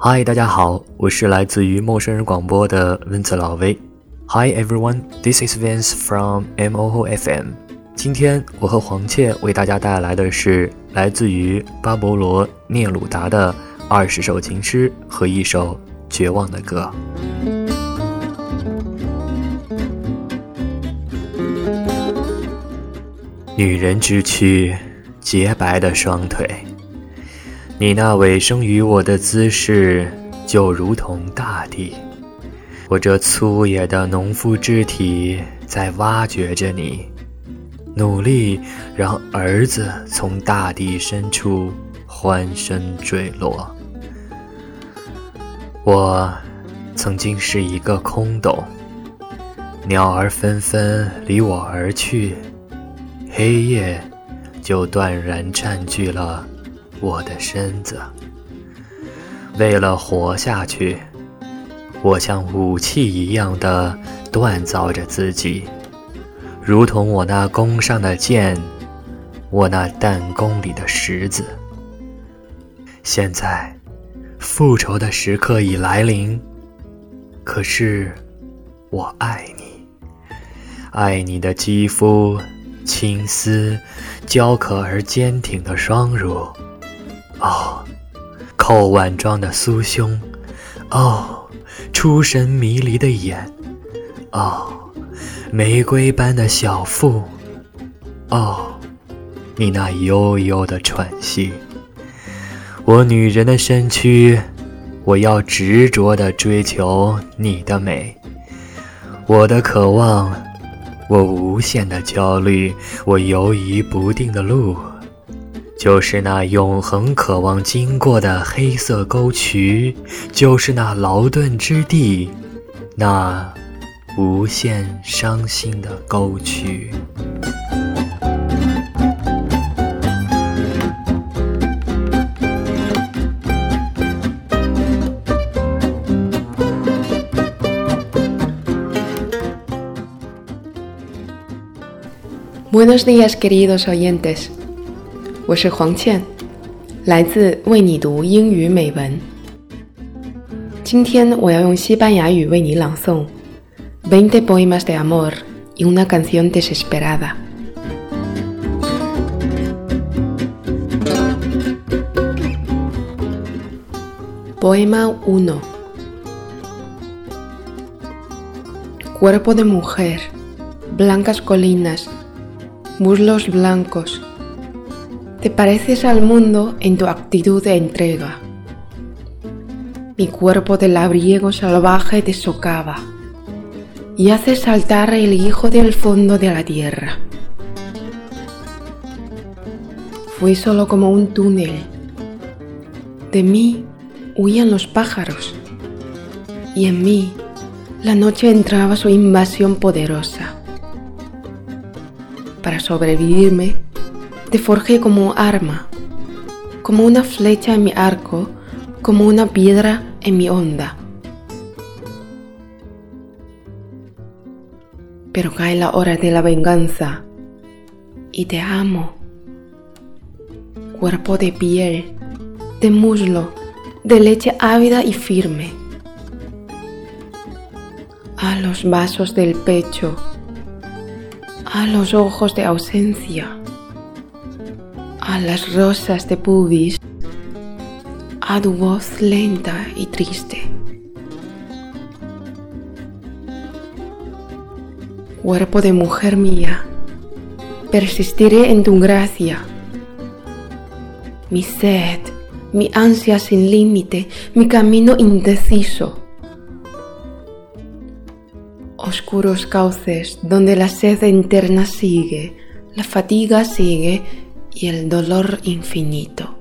嗨，大家好，我是来自于陌生人广播的温子老威。Hi everyone, this is Vince from MOO FM。今天我和黄倩为大家带来的是来自于巴勃罗·聂鲁达的二十首情诗和一首绝望的歌。女人之躯，洁白的双腿。你那委生于我的姿势，就如同大地。我这粗野的农夫肢体在挖掘着你，努力让儿子从大地深处欢声坠落。我曾经是一个空洞，鸟儿纷纷离我而去。黑夜就断然占据了我的身子。为了活下去，我像武器一样的锻造着自己，如同我那弓上的箭，我那弹弓里的石子。现在，复仇的时刻已来临。可是，我爱你，爱你的肌肤。青丝，娇可而坚挺的双乳，哦，扣碗状的酥胸，哦，出神迷离的眼，哦，玫瑰般的小腹，哦，你那悠悠的喘息，我女人的身躯，我要执着的追求你的美，我的渴望。我无限的焦虑，我犹疑不定的路，就是那永恒渴望经过的黑色沟渠，就是那劳顿之地，那无限伤心的沟渠。Buenos días, queridos oyentes. 我是黄倩，来自为你读英语美文。今天我要用西班牙语为你朗诵《Veinte poemas de amor y una canción desesperada》。Poema 1 Cuerpo de mujer, blancas colinas, muslos blancos. te pareces al mundo en tu actitud de entrega. Mi cuerpo de labriego salvaje te socava y hace saltar el hijo del fondo de la tierra. Fui solo como un túnel. De mí huían los pájaros y en mí la noche entraba su invasión poderosa para sobrevivirme, te forjé como arma, como una flecha en mi arco, como una piedra en mi onda. Pero cae la hora de la venganza y te amo. Cuerpo de piel, de muslo, de leche ávida y firme. A los vasos del pecho a los ojos de ausencia, las rosas de pubis, a tu voz lenta y triste. Cuerpo de mujer mía, persistiré en tu gracia. Mi sed, mi ansia sin límite, mi camino indeciso oscuros cauces donde la sed interna sigue, la fatiga sigue y el dolor infinito.